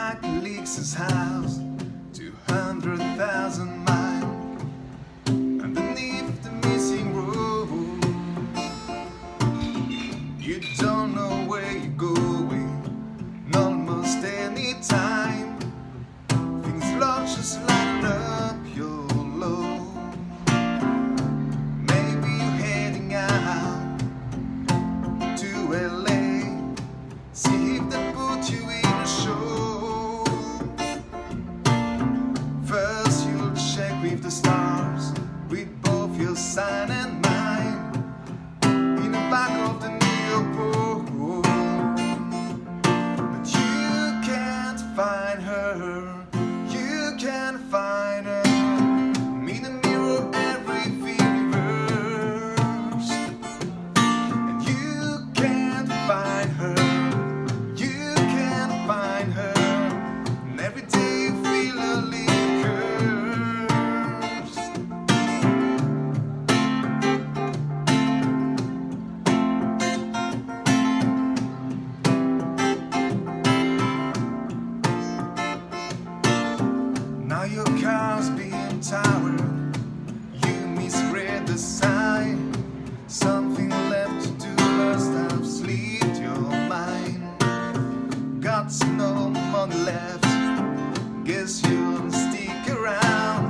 my colleagues' house, 200,000 the stars with both your sign and mine in the back of the Leopold. But you can't find her. house being tower. You misread the sign. Something left to do must have slipped your mind. Got no money left. Guess you'll stick around.